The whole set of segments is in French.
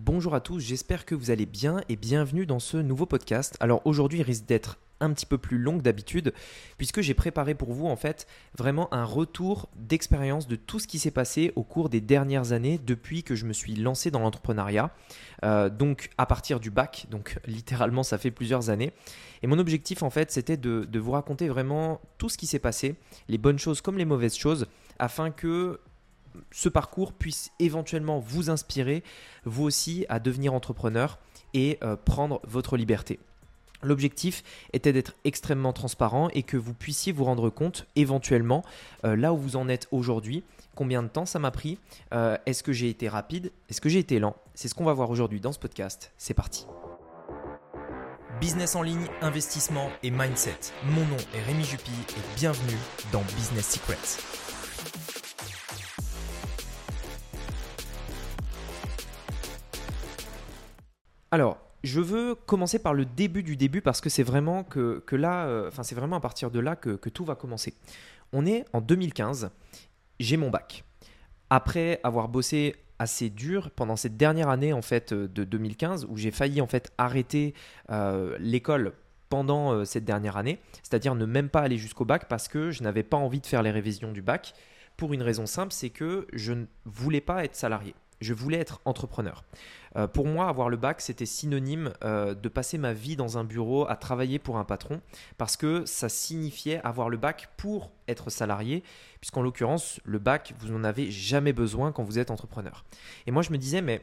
Bonjour à tous, j'espère que vous allez bien et bienvenue dans ce nouveau podcast. Alors aujourd'hui, risque d'être un petit peu plus long que d'habitude puisque j'ai préparé pour vous en fait vraiment un retour d'expérience de tout ce qui s'est passé au cours des dernières années depuis que je me suis lancé dans l'entrepreneuriat. Euh, donc à partir du bac, donc littéralement ça fait plusieurs années. Et mon objectif en fait c'était de vous raconter vraiment tout ce qui s'est passé, les bonnes choses comme les mauvaises choses, afin que ce parcours puisse éventuellement vous inspirer, vous aussi, à devenir entrepreneur et euh, prendre votre liberté. L'objectif était d'être extrêmement transparent et que vous puissiez vous rendre compte éventuellement euh, là où vous en êtes aujourd'hui, combien de temps ça m'a pris, euh, est-ce que j'ai été rapide, est-ce que j'ai été lent. C'est ce qu'on va voir aujourd'hui dans ce podcast. C'est parti. Business en ligne, investissement et mindset. Mon nom est Rémi Jupy et bienvenue dans Business Secrets. Alors, je veux commencer par le début du début parce que c'est vraiment que, là, euh, enfin c'est vraiment à partir de là que, tout va commencer. On est en 2015, j'ai mon bac. Après avoir bossé assez dur pendant cette dernière année en fait euh, de 2015 où j'ai failli en fait arrêter euh, l'école pendant cette dernière année, c'est-à-dire ne même pas aller jusqu'au bac parce que je n'avais pas envie de faire les révisions du bac pour une raison simple, c'est que je ne voulais pas être salarié je voulais être entrepreneur. Euh, pour moi, avoir le bac, c'était synonyme euh, de passer ma vie dans un bureau à travailler pour un patron, parce que ça signifiait avoir le bac pour être salarié, puisqu'en l'occurrence, le bac, vous n'en avez jamais besoin quand vous êtes entrepreneur. Et moi, je me disais, mais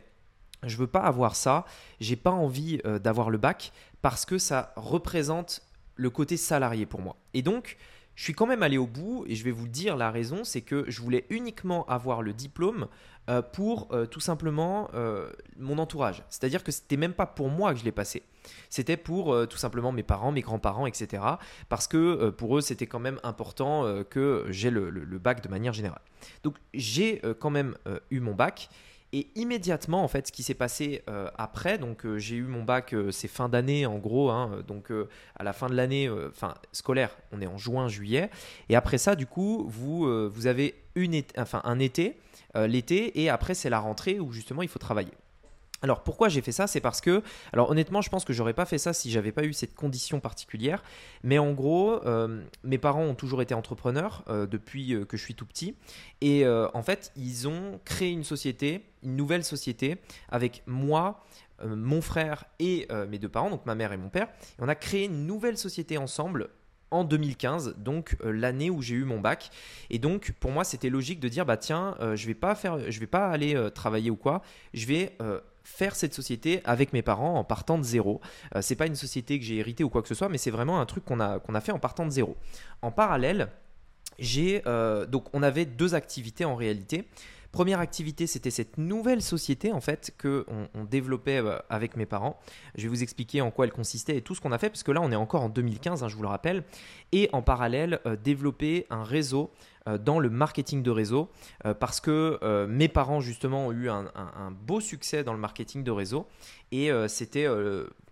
je veux pas avoir ça, j'ai pas envie euh, d'avoir le bac, parce que ça représente le côté salarié pour moi. Et donc, je suis quand même allé au bout et je vais vous dire la raison, c'est que je voulais uniquement avoir le diplôme euh, pour euh, tout simplement euh, mon entourage. C'est-à-dire que c'était même pas pour moi que je l'ai passé. C'était pour tout simplement mes parents, mes grands-parents, etc. Parce que pour eux, c'était quand même important que j'ai le, bac de manière générale. Donc j'ai quand même eu mon bac et immédiatement, en fait, ce qui s'est passé euh, après, donc euh, j'ai eu mon bac, euh, c'est fin d'année en gros, hein, donc à la fin de l'année, scolaire, on est en juin, juillet, et après ça, du coup, vous, vous avez enfin, un été, l'été, et après c'est la rentrée où justement il faut travailler. Alors pourquoi j'ai fait ça? C'est parce que, alors honnêtement, je pense que j'aurais pas fait ça si j'avais pas eu cette condition particulière. Mais en gros, euh, mes parents ont toujours été entrepreneurs euh, depuis euh, que je suis tout petit. Et en fait, ils ont créé une société, une nouvelle société, avec moi, mon frère et mes deux parents, donc ma mère et mon père. Et on a créé une nouvelle société ensemble en 2015, donc l'année où j'ai eu mon bac. Et donc pour moi, c'était logique de dire bah tiens, je vais vais pas aller travailler ou quoi, je vais faire cette société avec mes parents en partant de zéro. Euh, c'est pas une société que j'ai héritée ou quoi que ce soit, mais c'est vraiment un truc qu'on a, fait en partant de zéro. En parallèle, j'ai euh, donc on avait deux activités en réalité. Première activité, c'était cette nouvelle société en fait que on, développait euh, avec mes parents. Je vais vous expliquer en quoi elle consistait et tout ce qu'on a fait parce que là on est encore en 2015, hein, je vous le rappelle. Et en parallèle, développer un réseau euh, dans le marketing de réseau euh, parce que euh, mes parents justement ont eu un, beau succès dans le marketing de réseau et c'était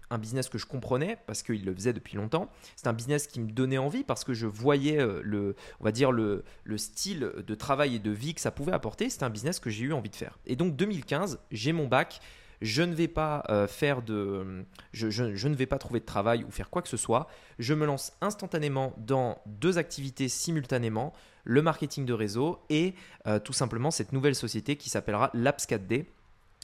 un business que je comprenais parce qu'ils le faisaient depuis longtemps. C'est un business qui me donnait envie parce que je voyais le, on va dire le, le, style de travail et de vie que ça pouvait apporter. C'était un business que j'ai eu envie de faire. Et donc 2015, j'ai mon bac je ne vais pas euh, faire de, je, ne vais pas trouver de travail ou faire quoi que ce soit. Je me lance instantanément dans deux activités simultanément, le marketing de réseau et euh, tout simplement cette nouvelle société qui s'appellera Labs 4D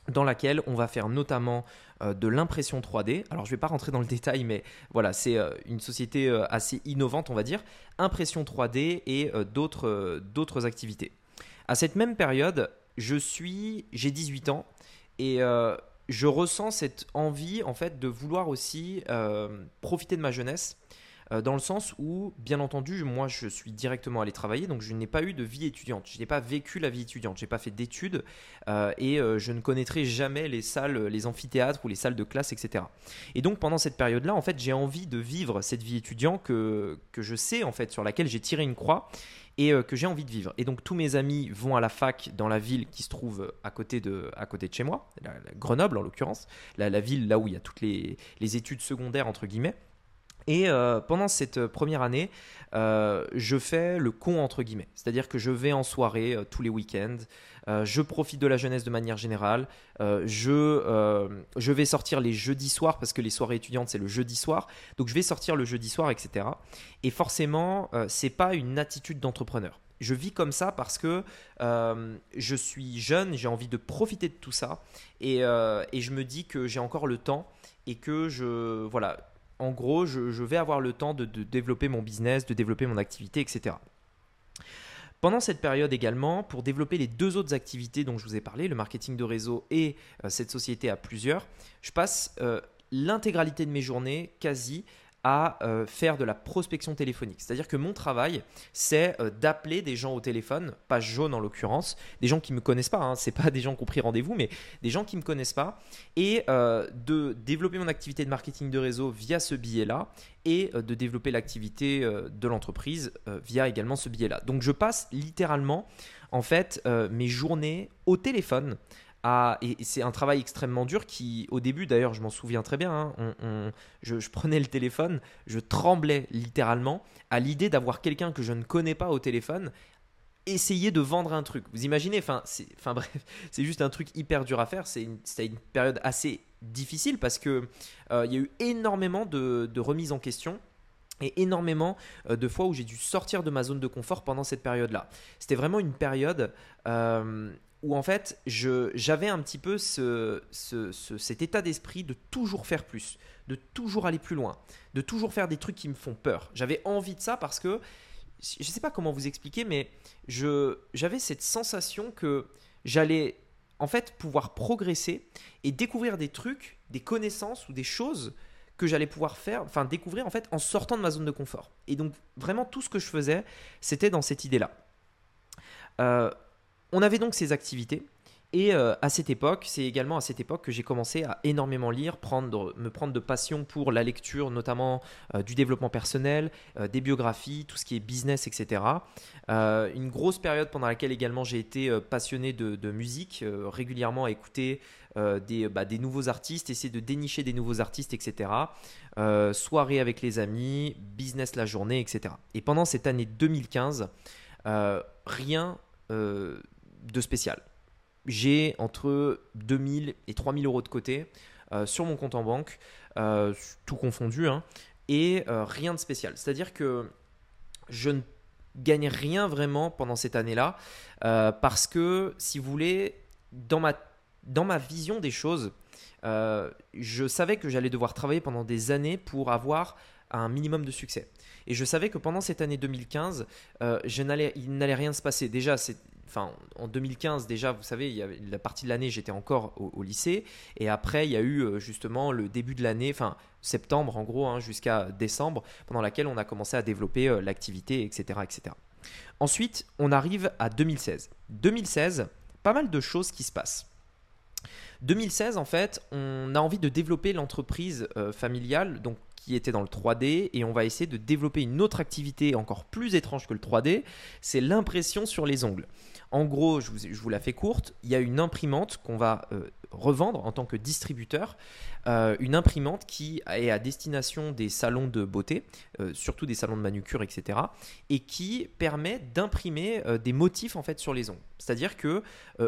dans laquelle on va faire notamment euh, de l'impression 3D. Alors je ne vais pas rentrer dans le détail, mais voilà, c'est une société assez innovante, on va dire, impression 3D et d'autres activités. À cette même période, je suis, j'ai 18 ans et je ressens cette envie en fait de vouloir aussi euh, profiter de ma jeunesse euh, dans le sens où, bien entendu, moi je suis directement allé travailler, donc je n'ai pas eu de vie étudiante, je n'ai pas vécu la vie étudiante, je n'ai pas fait d'études euh, et je ne connaîtrai jamais les salles, les amphithéâtres ou les salles de classe, etc. Et donc pendant cette période-là, en fait, j'ai envie de vivre cette vie étudiante que, que je sais en fait sur laquelle j'ai tiré une croix et euh, que j'ai envie de vivre. Et donc tous mes amis vont à la fac dans la ville qui se trouve à côté de, à côté de chez moi, Grenoble en l'occurrence, la, ville là où il y a toutes les, études secondaires entre guillemets. Et euh, pendant cette première année, euh, je fais le con entre guillemets, c'est-à-dire que je vais en soirée tous les week-ends, je profite de la jeunesse de manière générale. je, je vais sortir les jeudis soirs parce que les soirées étudiantes, c'est le jeudi soir. Donc je vais sortir le jeudi soir, etc. Et forcément, c'est pas une attitude d'entrepreneur je vis comme ça parce que euh, je suis jeune, j'ai envie de profiter de tout ça et, euh, je me dis que j'ai encore le temps et que je voilà, en gros, je, vais avoir le temps de, développer mon business, de développer mon activité, etc. Pendant cette période également, pour développer les deux autres activités dont je vous ai parlé, le marketing de réseau et euh, cette société à plusieurs, je passe l'intégralité de mes journées quasi à euh, faire de la prospection téléphonique. C'est-à-dire que mon travail, c'est euh, d'appeler des gens au téléphone, pas jaune en l'occurrence, des gens qui ne me connaissent pas, hein, c'est pas des gens qui ont pris rendez-vous, mais des gens qui ne me connaissent pas, et euh, de développer mon activité de marketing de réseau via ce billet-là, et de développer l'activité de l'entreprise via également ce billet-là. Donc je passe littéralement, en fait, mes journées au téléphone et c'est un travail extrêmement dur qui, au début d'ailleurs, je m'en souviens très bien, hein, je, prenais le téléphone, je tremblais littéralement à l'idée d'avoir quelqu'un que je ne connais pas au téléphone essayer de vendre un truc. Vous imaginez, enfin, bref, c'est juste un truc hyper dur à faire. C'est une, période assez difficile parce que euh, il y a eu énormément de, de remises en question et énormément euh, de fois où j'ai dû sortir de ma zone de confort pendant cette période-là. C'était vraiment une période euh, où en fait j'avais un petit peu ce, cet état d'esprit de toujours faire plus, de toujours aller plus loin, de toujours faire des trucs qui me font peur. J'avais envie de ça parce que, je ne sais pas comment vous expliquer, mais j'avais cette sensation que j'allais en fait pouvoir progresser et découvrir des trucs, des connaissances ou des choses que j'allais pouvoir faire, enfin découvrir en fait en sortant de ma zone de confort. Et donc vraiment tout ce que je faisais, c'était dans cette idée-là. Euh, on avait donc ces activités. Et euh, à cette époque, c'est également à cette époque que j'ai commencé à énormément lire, me prendre de passion pour la lecture, notamment euh, du développement personnel, euh, des biographies, tout ce qui est business, etc. une grosse période pendant laquelle également j'ai été passionné de, musique, régulièrement à écouter des, bah, des, nouveaux artistes, essayer de dénicher des nouveaux artistes, etc. soirée avec les amis, business la journée, etc. Et pendant cette année 2015, rien de spécial. J'ai entre 2000 et 3000 euros de côté euh, sur mon compte en banque, euh, tout confondu, hein, et euh, rien de spécial. C'est-à-dire que je ne gagne rien vraiment pendant cette année-là, parce que, si vous voulez, dans ma, dans ma vision des choses, je savais que j'allais devoir travailler pendant des années pour avoir un minimum de succès. Et je savais que pendant cette année 2015, je n'allais, il n'allait rien se passer. Déjà, c'est en 2015 déjà, vous savez, il y avait la partie de l'année, j'étais encore au, lycée, et après il y a eu euh, justement le début de l'année, enfin septembre en gros, hein, jusqu'à décembre, pendant laquelle on a commencé à développer euh, l'activité, etc., etc. Ensuite, on arrive à 2016. 2016, pas mal de choses qui se passent. 2016, en fait, on a envie de développer l'entreprise euh, familiale, donc qui était dans le 3D, et on va essayer de développer une autre activité encore plus étrange que le 3D, c'est l'impression sur les ongles. En gros, je vous, la fais courte, il y a une imprimante qu'on va euh, revendre en tant que distributeur, euh, une imprimante qui est à destination des salons de beauté, euh, surtout des salons de manucure, etc., et qui permet d'imprimer des motifs en fait sur les ongles. C'est-à-dire que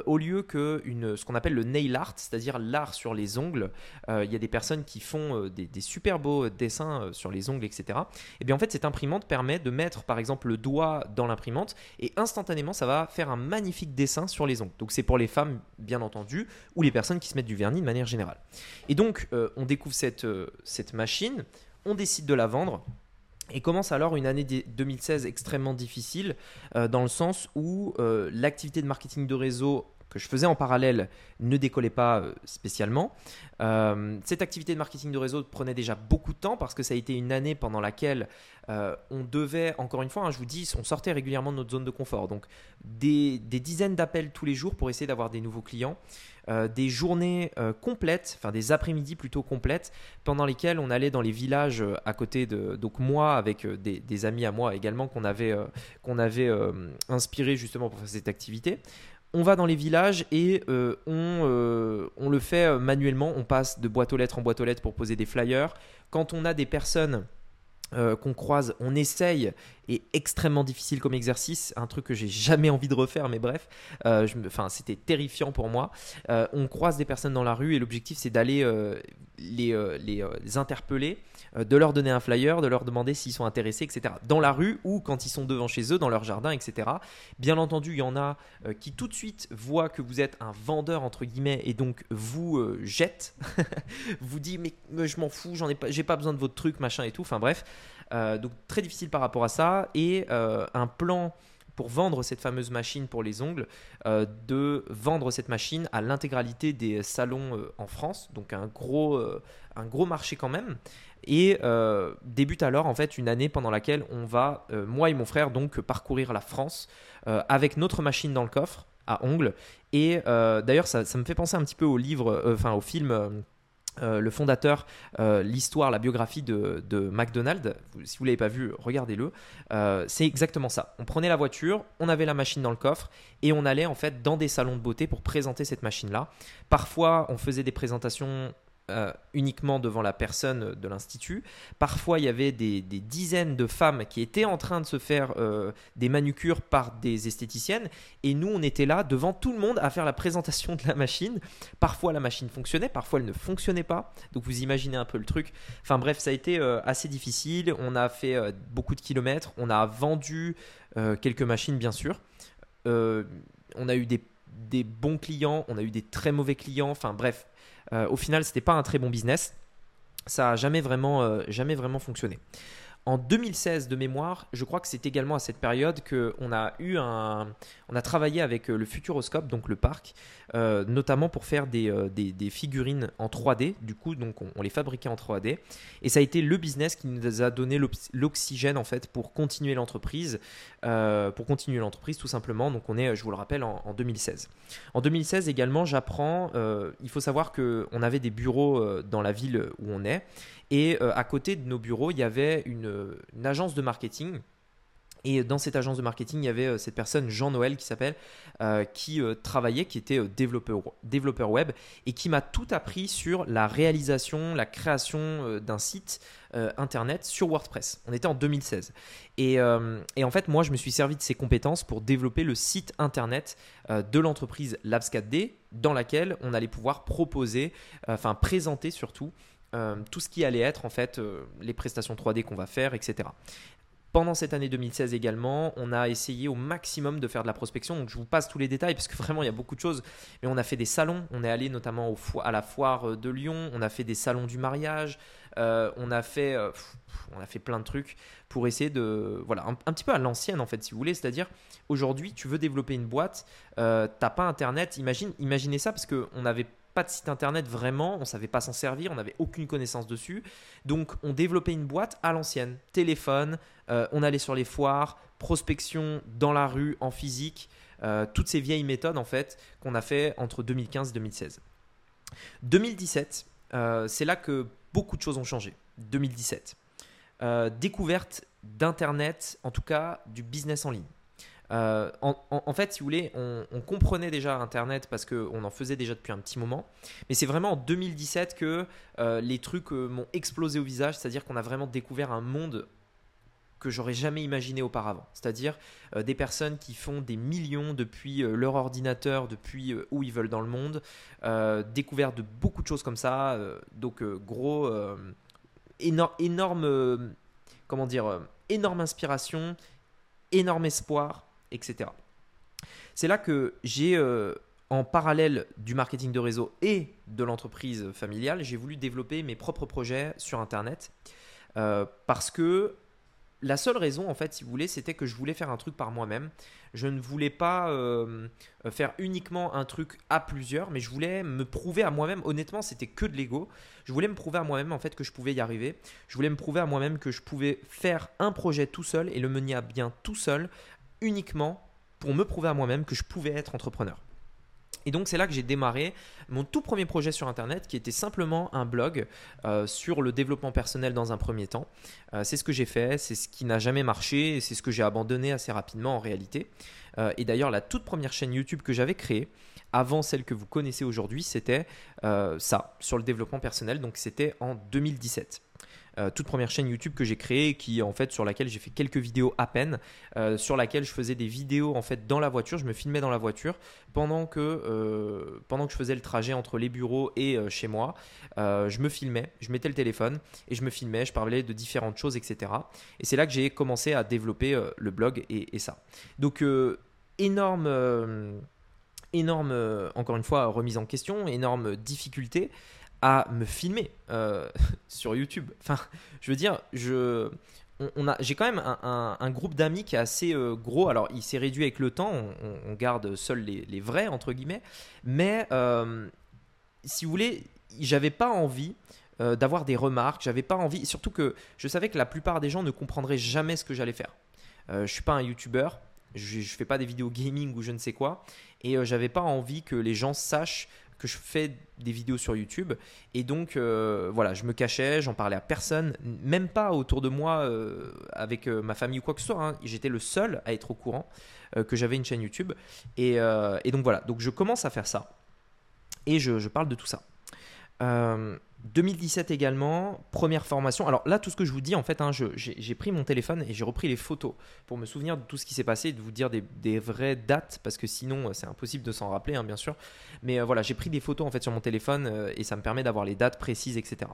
au lieu que ce qu'on appelle le nail art, c'est-à-dire l'art sur les ongles, il y a des personnes qui font des, des, super beaux dessins sur les ongles, etc. Et eh bien en fait, cette imprimante permet de mettre par exemple le doigt dans l'imprimante et instantanément, ça va faire un magnifique dessin sur les ongles. Donc c'est pour les femmes, bien entendu, ou les personnes qui se mettent du vernis de manière générale. Et donc euh, on découvre cette, euh, cette machine, on décide de la vendre. Et commence alors une année 2016 extrêmement difficile, euh, dans le sens où l'activité de marketing de réseau que je faisais en parallèle ne décollait pas spécialement. cette activité de marketing de réseau prenait déjà beaucoup de temps parce que ça a été une année pendant laquelle euh, on devait, encore une fois, hein, je vous dis, on sortait régulièrement de notre zone de confort. Donc des, dizaines d'appels tous les jours pour essayer d'avoir des nouveaux clients. Euh, des journées euh, complètes, enfin des après-midi plutôt complètes, pendant lesquelles on allait dans les villages à côté de, donc moi avec des, amis à moi également qu'on avait, qu'on avait inspiré justement pour faire cette activité. On va dans les villages et on, on le fait manuellement, on passe de boîte aux lettres en boîte aux lettres pour poser des flyers. Quand on a des personnes euh, qu'on croise, on essaye, est extrêmement difficile comme exercice, un truc que j'ai jamais envie de refaire, mais bref, euh, c'était terrifiant pour moi. Euh, on croise des personnes dans la rue et l'objectif c'est d'aller les, les, interpeller, de leur donner un flyer, de leur demander s'ils sont intéressés, etc. Dans la rue ou quand ils sont devant chez eux, dans leur jardin, etc. Bien entendu, il y en a qui tout de suite voient que vous êtes un vendeur entre guillemets et donc vous jettent, vous dit mais, je m'en fous, j'en pas, j'ai pas besoin de votre truc, machin et tout. Enfin bref. Euh, donc très difficile par rapport à ça. Et euh, un plan pour vendre cette fameuse machine pour les ongles, euh, de vendre cette machine à l'intégralité des salons en France, donc un gros, un gros marché quand même. Et débute alors en fait une année pendant laquelle on va, moi et mon frère, donc parcourir la France avec notre machine dans le coffre à ongles. Et d'ailleurs, ça, ça, me fait penser un petit peu au livre, enfin au film euh, le fondateur, euh, l'histoire, la biographie de, de McDonald's, si vous ne l'avez pas vu, regardez-le. Euh, c'est exactement ça. On prenait la voiture, on avait la machine dans le coffre et on allait en fait dans des salons de beauté pour présenter cette machine-là. Parfois, on faisait des présentations euh, uniquement devant la personne de l'institut. Parfois, il y avait des, dizaines de femmes qui étaient en train de se faire euh, des manucures par des esthéticiennes. Et nous, on était là devant tout le monde à faire la présentation de la machine. Parfois, la machine fonctionnait, parfois, elle ne fonctionnait pas. Donc, vous imaginez un peu le truc. Enfin, bref, ça a été euh, assez difficile. On a fait beaucoup de kilomètres. On a vendu quelques machines, bien sûr. on a eu des, bons clients, on a eu des très mauvais clients. Enfin, bref, au final, c'était pas un très bon business. Ça n'a jamais, vraiment, euh, jamais vraiment fonctionné. En 2016 de mémoire, je crois que c'est également à cette période qu'on a eu un, on a travaillé avec euh, le Futuroscope, donc le parc, euh, notamment pour faire euh, des, des, figurines en 3D. Du coup, donc on, les fabriquait en 3D, et ça a été le business qui nous a donné l'oxygène en fait pour continuer l'entreprise, pour continuer l'entreprise tout simplement. Donc on est, je vous le rappelle, en, 2016. En 2016 également, j'apprends. il faut savoir que on avait des bureaux dans la ville où on est et euh, à côté de nos bureaux, il y avait une, agence de marketing. Et dans cette agence de marketing, il y avait euh, cette personne, Jean-Noël, qui s'appelle, euh, qui travaillait, qui était développeur, développeur web et qui m'a tout appris sur la réalisation, la création d'un site internet sur WordPress. On était en 2016. Et, en fait, moi, je me suis servi de ces compétences pour développer le site internet de l'entreprise Labs4D, dans laquelle on allait pouvoir proposer, enfin présenter surtout euh, tout ce qui allait être en fait euh, les prestations 3D qu'on va faire, etc. Pendant cette année 2016 également, on a essayé au maximum de faire de la prospection. Donc je vous passe tous les détails parce que vraiment il y a beaucoup de choses. Mais on a fait des salons. On est allé notamment à la foire de Lyon. On a fait des salons du mariage. Euh, on a fait, on a fait plein de trucs pour essayer de, voilà, un, petit peu à l'ancienne en fait, si vous voulez. C'est-à-dire aujourd'hui, tu veux développer une boîte, t'as pas internet. Imagine, imaginez ça parce que on avait pas de site internet vraiment, on savait pas s'en servir, on n'avait aucune connaissance dessus. Donc on développait une boîte à l'ancienne, téléphone, euh, on allait sur les foires, prospection dans la rue, en physique, euh, toutes ces vieilles méthodes en fait qu'on a fait entre 2015 et 2016. 2017, c'est là que beaucoup de choses ont changé. 2017. Euh, découverte d'Internet, en tout cas du business en ligne. Euh, en, fait, si vous voulez, on, comprenait déjà Internet parce qu'on en faisait déjà depuis un petit moment. Mais c'est vraiment en 2017 que euh, les trucs euh, m'ont explosé au visage, c'est-à-dire qu'on a vraiment découvert un monde que j'aurais jamais imaginé auparavant. C'est-à-dire des personnes qui font des millions depuis leur ordinateur, depuis où ils veulent dans le monde, découvert de beaucoup de choses comme ça. donc gros, énorme, comment dire, énorme inspiration, énorme espoir etc. C'est là que j'ai, euh, en parallèle du marketing de réseau et de l'entreprise familiale, j'ai voulu développer mes propres projets sur Internet. Euh, parce que la seule raison, en fait, si vous voulez, c'était que je voulais faire un truc par moi-même. Je ne voulais pas euh, faire uniquement un truc à plusieurs, mais je voulais me prouver à moi-même. Honnêtement, c'était que de l'ego. Je voulais me prouver à moi-même, en fait, que je pouvais y arriver. Je voulais me prouver à moi-même que je pouvais faire un projet tout seul et le mener à bien tout seul uniquement pour me prouver à moi-même que je pouvais être entrepreneur. Et donc c'est là que j'ai démarré mon tout premier projet sur Internet qui était simplement un blog euh, sur le développement personnel dans un premier temps. Euh, c'est ce que j'ai fait, c'est ce qui n'a jamais marché c'est ce que j'ai abandonné assez rapidement en réalité. Euh, et d'ailleurs la toute première chaîne YouTube que j'avais créée, avant celle que vous connaissez aujourd'hui, c'était ça, sur le développement personnel. Donc c'était en 2017. Euh, toute première chaîne YouTube que j'ai créée, qui en fait sur laquelle j'ai fait quelques vidéos à peine, euh, sur laquelle je faisais des vidéos en fait dans la voiture, je me filmais dans la voiture pendant que euh, pendant que je faisais le trajet entre les bureaux et chez moi, je me filmais, je mettais le téléphone et je me filmais, je parlais de différentes choses, etc. Et c'est là que j'ai commencé à développer le blog et, et ça. Donc énorme énorme, encore une fois, remise en question, énorme difficulté à me filmer euh, sur YouTube. Enfin, je veux dire, je, on, a, j'ai quand même un, groupe d'amis qui est assez euh, gros. Alors, il s'est réduit avec le temps. On, garde seuls les, vrais entre guillemets. Mais euh, si vous voulez, j'avais pas envie d'avoir des remarques. J'avais pas envie, surtout que je savais que la plupart des gens ne comprendraient jamais ce que j'allais faire. je suis pas un YouTuber. Je, je fais pas des vidéos gaming ou je ne sais quoi. Et j'avais pas envie que les gens sachent que je fais des vidéos sur YouTube. Et donc, euh, voilà, je me cachais, j'en parlais à personne, même pas autour de moi euh, avec euh, ma famille ou quoi que ce soit. Hein. J'étais le seul à être au courant que j'avais une chaîne YouTube. Et, donc, voilà, donc je commence à faire ça. Et je, je parle de tout ça. 2017 également, première formation. Alors là, tout ce que je vous dis, en fait, hein, j'ai pris mon téléphone et j'ai repris les photos pour me souvenir de tout ce qui s'est passé et de vous dire des, vraies dates, parce que sinon, euh, c'est impossible de s'en rappeler, hein, bien sûr. Mais euh, voilà, j'ai pris des photos en fait sur mon téléphone euh, et ça me permet d'avoir les dates précises, etc.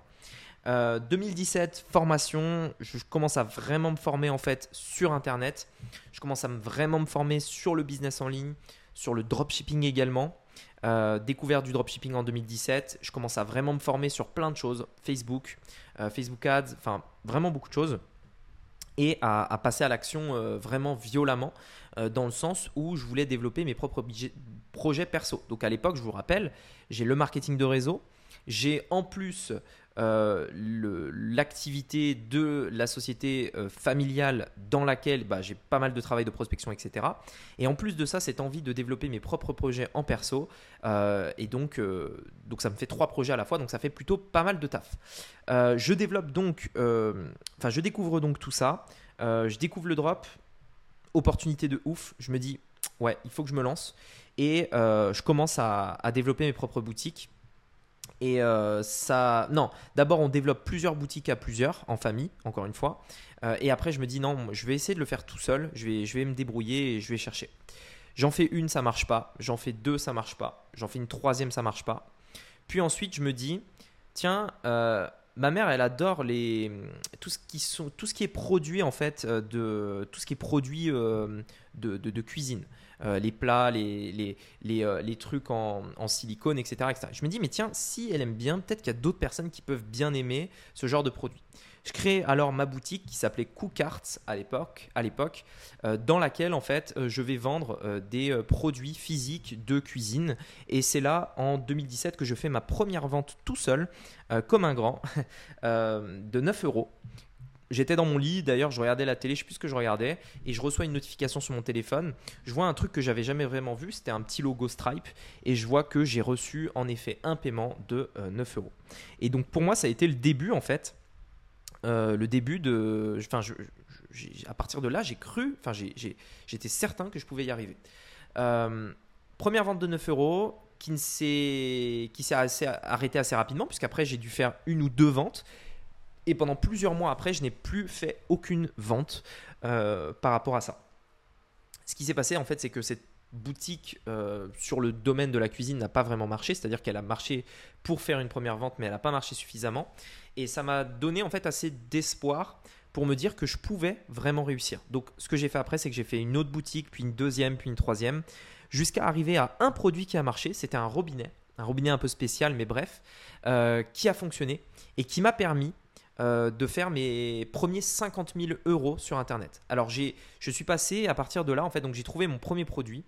2017, formation. Je commence à vraiment me former en fait sur Internet. Je commence à vraiment me former sur le business en ligne, sur le dropshipping également. Euh, découverte du dropshipping en 2017. Je commence à vraiment me former sur plein de choses. Facebook, euh, Facebook Ads, enfin vraiment beaucoup de choses. Et à, passer à l'action euh, vraiment violemment, dans le sens où je voulais développer mes propres projets perso. Donc à l'époque, je vous rappelle, j'ai le marketing de réseau. J'ai en plus euh, l'activité de la société euh, familiale dans laquelle bah, j'ai pas mal de travail de prospection, etc. Et en plus de ça, cette envie de développer mes propres projets en perso. Euh, et donc, donc, ça me fait trois projets à la fois, donc ça fait plutôt pas mal de taf. je développe donc, enfin, je découvre donc tout ça. je découvre le drop, opportunité de ouf. Je me dis, ouais, il faut que je me lance. Et je commence à développer mes propres boutiques. Et euh, ça. Non, d'abord, on développe plusieurs boutiques à plusieurs, en famille, encore une fois. Euh, et après, je me dis non, je vais essayer de le faire tout seul. Je vais, je vais me débrouiller et je vais chercher. J'en fais une, ça marche pas. J'en fais deux, ça marche pas. J'en fais une troisième, ça marche pas. Puis ensuite, je me dis tiens, euh, ma mère, elle adore tout, ce qui est produit, en fait, de, tout ce qui est produit de, de, cuisine. Euh, les plats, les, euh, trucs en, silicone, etc. Je me dis, mais tiens, si elle aime bien, peut-être qu'il y a d'autres personnes qui peuvent bien aimer ce genre de produit. Je crée alors ma boutique qui s'appelait Cookarts à l'époque, à l'époque euh, dans laquelle en fait je vais vendre des produits physiques de cuisine. Et c'est là en 2017 que je fais ma première vente tout seul, comme un grand, de 9 euros. J'étais dans mon lit, d'ailleurs, je regardais la télé, je sais plus ce que je regardais, et je reçois une notification sur mon téléphone. Je vois un truc que j'avais jamais vraiment vu, c'était un petit logo Stripe, et je vois que j'ai reçu en effet un paiement de 9 euh, euros. Et donc pour moi, ça a été le début en fait, euh, le début de. Enfin, à partir de là, j'ai cru, enfin, j'étais certain que je pouvais y arriver. Euh, première vente de 9 euros, qui s'est arrêtée assez rapidement, puisqu'après j'ai dû faire une ou deux ventes. Et pendant plusieurs mois après, je n'ai plus fait aucune vente euh, par rapport à ça. Ce qui s'est passé, en fait, c'est que cette boutique sur le domaine de la cuisine n'a pas vraiment marché, c'est-à-dire qu'elle a marché pour faire une première vente, mais elle n'a pas marché suffisamment. Et ça m'a donné en fait assez d'espoir pour me dire que je pouvais vraiment réussir. Donc ce que j'ai fait après, c'est que j'ai fait une autre boutique, puis une deuxième, puis une troisième, jusqu'à arriver à un produit qui a marché, c'était un robinet, un robinet un peu spécial, mais bref, euh, qui a fonctionné et qui m'a permis euh, de faire mes premiers 50 000 euros sur Internet. Alors j'ai, je suis passé à partir de là, en fait, donc j'ai trouvé mon premier produit.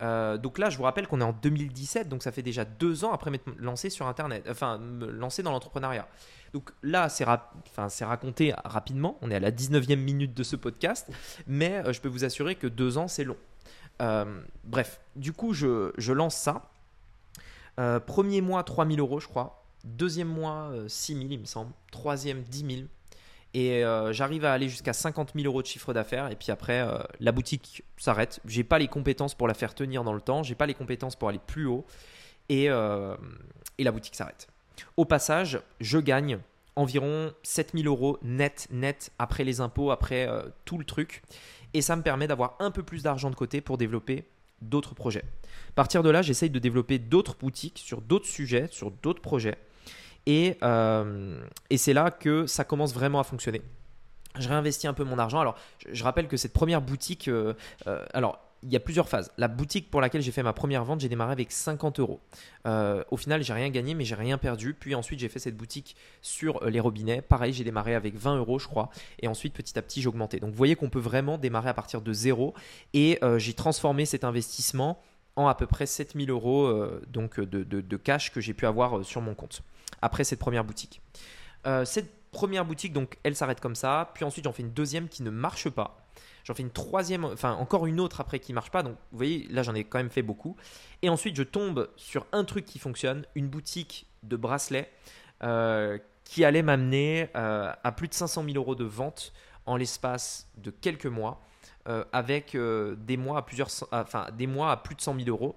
Euh, donc là, je vous rappelle qu'on est en 2017, donc ça fait déjà deux ans après m'être lancé sur Internet, enfin me lancer dans l'entrepreneuriat. Donc là, c'est, enfin, raconté rapidement, on est à la 19e minute de ce podcast, mais euh, je peux vous assurer que deux ans, c'est long. bref, du coup, je, je lance ça. premier mois, 3000 euros, je crois. Deuxième mois, 6 euh, 000, il me semble. Troisième, 10 000. Et euh, j'arrive à aller jusqu'à 50 000 euros de chiffre d'affaires. Et puis après, euh, la boutique s'arrête. J'ai pas les compétences pour la faire tenir dans le temps. J'ai pas les compétences pour aller plus haut. Et, et la boutique s'arrête. Au passage, je gagne environ 7000 euros net, net, après les impôts, après tout le truc. Et ça me permet d'avoir un peu plus d'argent de côté pour développer d'autres projets. À partir de là, j'essaye de développer d'autres boutiques sur d'autres sujets, sur d'autres projets. Et, euh, et c'est là que ça commence vraiment à fonctionner. Je réinvestis un peu mon argent. Alors, je, rappelle que cette première boutique, euh, alors il y a plusieurs phases. La boutique pour laquelle j'ai fait ma première vente, j'ai démarré avec 50 euros. Euh, au final, j'ai rien gagné, mais j'ai rien perdu. Puis ensuite, j'ai fait cette boutique sur euh, les robinets. Pareil, j'ai démarré avec 20 euros, je crois. Et ensuite, petit à petit, j'ai augmenté. Donc, vous voyez qu'on peut vraiment démarrer à partir de zéro. Et euh, j'ai transformé cet investissement en à peu près 7000 euros donc de, cash que j'ai pu avoir sur mon compte après cette première boutique. cette première boutique, donc, elle s'arrête comme ça. Puis ensuite, j'en fais une deuxième qui ne marche pas. J'en fais une troisième, enfin encore une autre après qui marche pas. Donc vous voyez, là j'en ai quand même fait beaucoup. Et ensuite je tombe sur un truc qui fonctionne, une boutique de bracelets euh, qui allait m'amener euh, à plus de 500 000 euros de vente en l'espace de quelques mois, euh, avec des mois à plusieurs, enfin des mois à plus de 100 000 euros.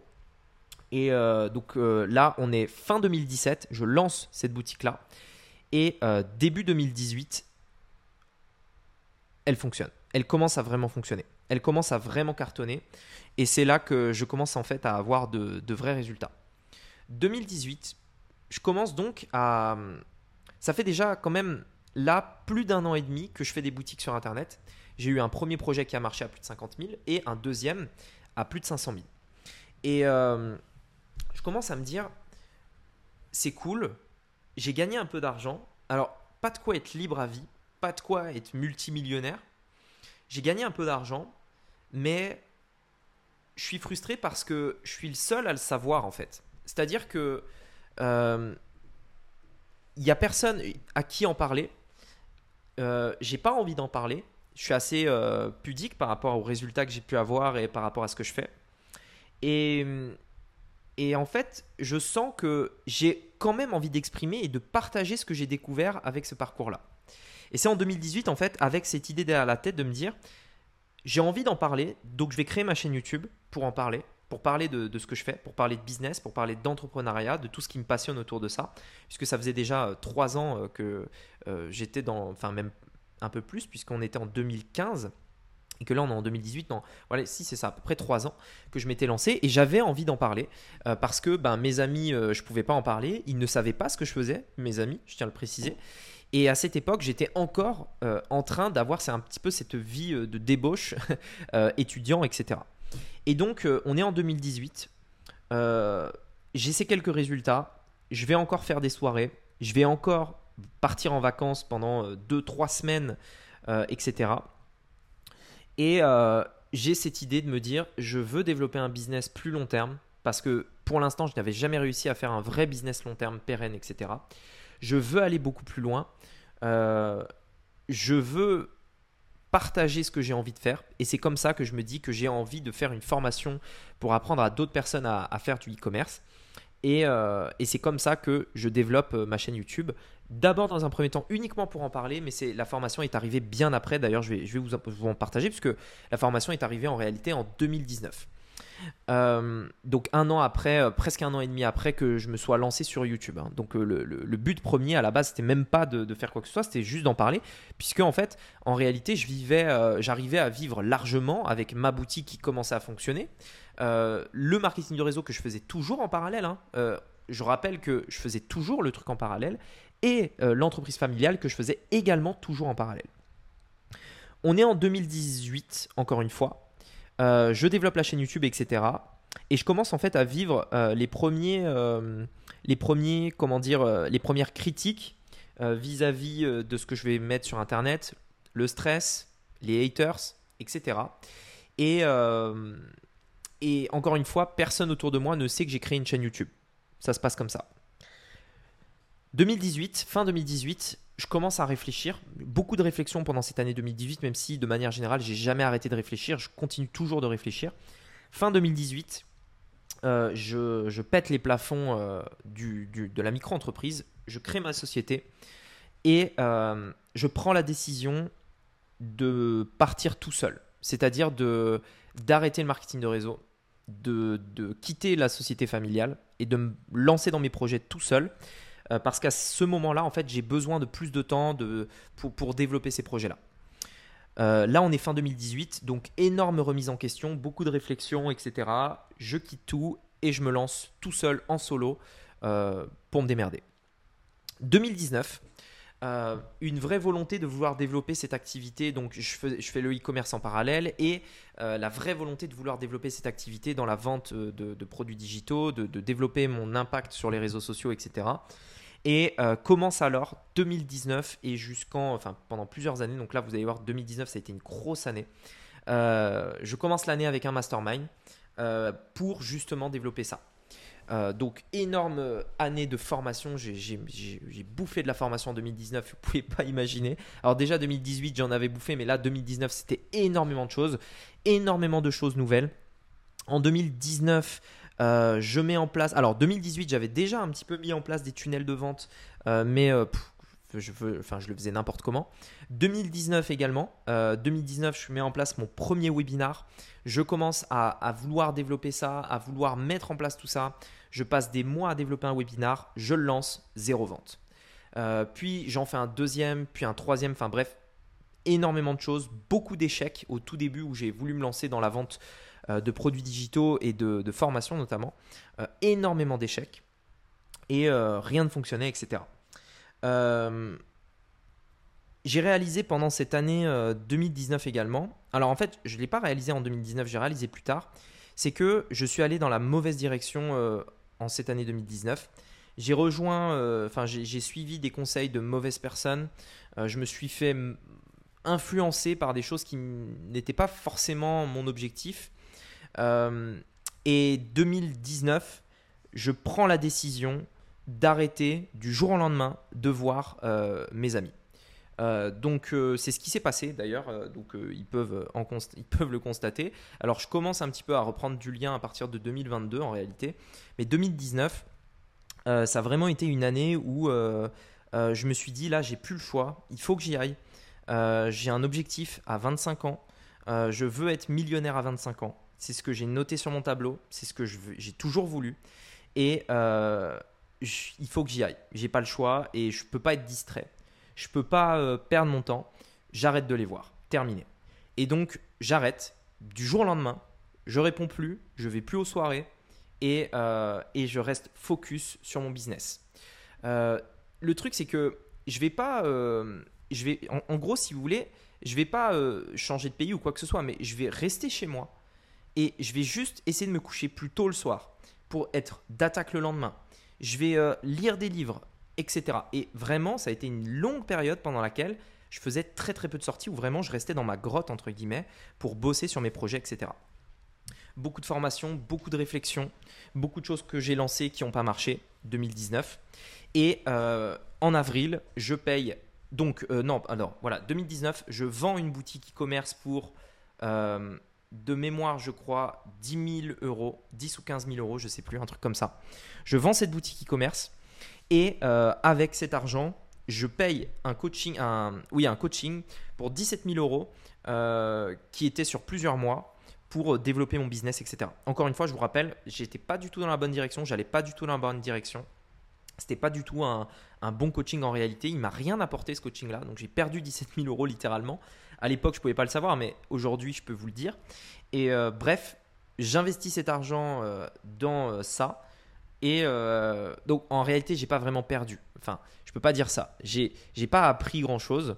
Et donc là, on est fin 2017, je lance cette boutique-là. Et début 2018, elle fonctionne elle commence à vraiment fonctionner. Elle commence à vraiment cartonner. Et c'est là que je commence en fait à avoir de, vrais résultats. 2018, je commence donc à... Ça fait déjà quand même là plus d'un an et demi que je fais des boutiques sur Internet. J'ai eu un premier projet qui a marché à plus de 50 000 et un deuxième à plus de 500 000. Et euh, commence à me dire, c'est cool, j'ai gagné un peu d'argent. Alors, pas de quoi être libre à vie, pas de quoi être multimillionnaire, j'ai gagné un peu d'argent, mais je suis frustré parce que je suis le seul à le savoir en fait. C'est-à-dire que il euh, n'y a personne à qui en parler. Euh, j'ai pas envie d'en parler. Je suis assez euh, pudique par rapport aux résultats que j'ai pu avoir et par rapport à ce que je fais. Et, et en fait, je sens que j'ai quand même envie d'exprimer et de partager ce que j'ai découvert avec ce parcours-là. Et c'est en 2018, en fait, avec cette idée derrière la tête de me dire, j'ai envie d'en parler, donc je vais créer ma chaîne YouTube pour en parler, pour parler de, ce que je fais, pour parler de business, pour parler d'entrepreneuriat, de tout ce qui me passionne autour de ça, puisque ça faisait déjà euh, trois ans euh, que euh, j'étais dans, enfin même un peu plus, puisqu'on était en 2015 et que là on est en 2018, non, voilà, si c'est ça, à peu près trois ans que je m'étais lancé et j'avais envie d'en parler parce que ben, mes amis, je pouvais pas en parler, ils ne savaient pas ce que je faisais, mes amis, je tiens à le préciser, et à cette époque, j'étais encore euh, en train d'avoir un petit peu cette vie euh, de débauche, euh, étudiant, etc. Et donc, on est en 2018. J'ai ces quelques résultats. Je vais encore faire des soirées. Je vais encore partir en vacances pendant 2-3 semaines, etc. Et j'ai cette idée de me dire, je veux développer un business plus long terme parce que pour l'instant, je n'avais jamais réussi à faire un vrai business long terme pérenne, etc. Je veux aller beaucoup plus loin. Euh, je veux partager ce que j'ai envie de faire. Et c'est comme ça que je me dis que j'ai envie de faire une formation pour apprendre à d'autres personnes à, faire du e-commerce. Euh, et, c'est comme ça que je développe euh, ma chaîne YouTube. D'abord, dans un premier temps, uniquement pour en parler, mais la formation est arrivée bien après. D'ailleurs, je vais, vous, en partager puisque la formation est arrivée en réalité en 2019. Euh, donc un an après, presque un an et demi après que je me sois lancé sur YouTube. Hein. Donc le, but premier à la base, c'était même pas de, faire quoi que ce soit, c'était juste d'en parler, puisque en fait, en réalité, j'arrivais à vivre largement avec ma boutique qui commençait à fonctionner, le marketing de réseau que je faisais toujours en parallèle. Hein. je rappelle que je faisais toujours le truc en parallèle et l'entreprise familiale que je faisais également toujours en parallèle. On est en 2018, encore une fois. Euh, je développe la chaîne YouTube, etc. Et je commence en fait à vivre euh, les premiers, euh, les premiers, comment dire, les premières critiques vis-à-vis de ce que je vais mettre sur Internet, le stress, les haters, etc. Et, et encore une fois, personne autour de moi ne sait que j'ai créé une chaîne YouTube. Ça se passe comme ça. 2018, fin 2018, je commence à réfléchir. Beaucoup de réflexions pendant cette année 2018, même si de manière générale, j'ai jamais arrêté de réfléchir. Je continue toujours de réfléchir. Fin 2018, euh, je, pète les plafonds euh, de la micro-entreprise. Je crée ma société et euh, je prends la décision de partir tout seul. C'est-à-dire d'arrêter le marketing de réseau, de, de quitter la société familiale et de me lancer dans mes projets tout seul. parce qu'à ce moment-là, en fait, j'ai besoin de plus de temps de, pour, pour développer ces projets-là. là, on est fin 2018, donc énorme remise en question, beaucoup de réflexions, etc. Je quitte tout et je me lance tout seul en solo pour me démerder. 2019, euh, une vraie volonté de vouloir développer cette activité. Donc, je fais, le e-commerce en parallèle et euh, la vraie volonté de vouloir développer cette activité dans la vente euh, de, produits digitaux, de, développer mon impact sur les réseaux sociaux, etc. Et commence alors 2019 et jusqu'en, enfin, pendant plusieurs années. Donc là, vous allez voir, 2019, ça a été une grosse année. je commence l'année avec un mastermind pour justement développer ça. Euh, donc énorme euh, année de formation, j'ai bouffé de la formation en 2019, vous pouvez pas imaginer. Alors déjà 2018 j'en avais bouffé, mais là 2019 c'était énormément de choses, énormément de choses nouvelles. En 2019 euh, je mets en place, alors 2018 j'avais déjà un petit peu mis en place des tunnels de vente, mais je, enfin, je le faisais n'importe comment. 2019 également. 2019, je mets en place mon premier webinar. Je commence à, vouloir développer ça, à vouloir mettre en place tout ça. Je passe des mois à développer un webinar, je le lance, zéro vente. Euh, puis j'en fais un deuxième, puis un troisième, enfin bref, énormément de choses, beaucoup d'échecs au tout début où j'ai voulu me lancer dans la vente euh, de produits digitaux et de, formation notamment. Euh, énormément d'échecs et rien ne fonctionnait, etc. j'ai réalisé pendant cette année 2019 également, alors en fait je ne l'ai pas réalisé en 2019, j'ai réalisé plus tard, c'est que je suis allé dans la mauvaise direction en cette année 2019. J'ai rejoint, euh, enfin j'ai suivi des conseils de mauvaises personnes. Euh, je me suis fait influencer par des choses qui n'étaient pas forcément mon objectif. Euh, et 2019, je prends la décision d'arrêter du jour au lendemain de voir mes amis. donc c'est ce qui s'est passé d'ailleurs, donc ils, peuvent en ils peuvent le constater. Alors je commence un petit peu à reprendre du lien à partir de 2022 en réalité, mais 2019, euh, ça a vraiment été une année où euh, euh, je me suis dit, là, j'ai plus le choix, il faut que j'y aille. j'ai un objectif à 25 ans. je veux être millionnaire à 25 ans. C'est ce que j'ai noté sur mon tableau. C'est ce que j'ai toujours voulu. Et il faut que j'y aille. J'ai pas le choix et je peux pas être distrait. Je peux pas perdre mon temps. J'arrête de les voir. Terminé. Et donc, j'arrête. Du jour au lendemain, je réponds plus. Je vais plus aux soirées et, euh, et je reste focus sur mon business. Euh, le truc, c'est que je vais pas. Euh, je vais, en, gros, si vous voulez, je vais pas changer de pays ou quoi que ce soit, mais je vais rester chez moi et je vais juste essayer de me coucher plus tôt le soir pour être d'attaque le lendemain. Je vais lire des livres, etc. Et vraiment, ça a été une longue période pendant laquelle je faisais très très peu de sorties où vraiment je restais dans ma grotte, entre guillemets, pour bosser sur mes projets, etc beaucoup de formations, beaucoup de réflexions, beaucoup de choses que j'ai lancées qui n'ont pas marché, 2019. Et euh, en avril, je paye. Donc, euh, non, alors voilà, 2019, je vends une boutique e-commerce pour, euh, de mémoire, je crois, 10 000 euros, 10 ou 15 000 euros, je sais plus, un truc comme ça. Je vends cette boutique e-commerce et avec cet argent, je paye un coaching, un, oui, un coaching pour 17 000 euros qui était sur plusieurs mois pour euh, développer mon business, etc. Encore une fois, je vous rappelle, j'étais pas du tout dans la bonne direction, j'allais pas du tout dans la bonne direction. C'était pas du tout un, bon coaching en réalité. Il m'a rien apporté ce coaching-là. Donc j'ai perdu 17 000 euros littéralement. À l'époque, je pouvais pas le savoir, mais aujourd'hui, je peux vous le dire. Et euh, bref, j'investis cet argent euh, dans ça. Et donc en réalité, j'ai pas vraiment perdu. Enfin, je peux pas dire ça. J'ai, j'ai pas appris grand chose,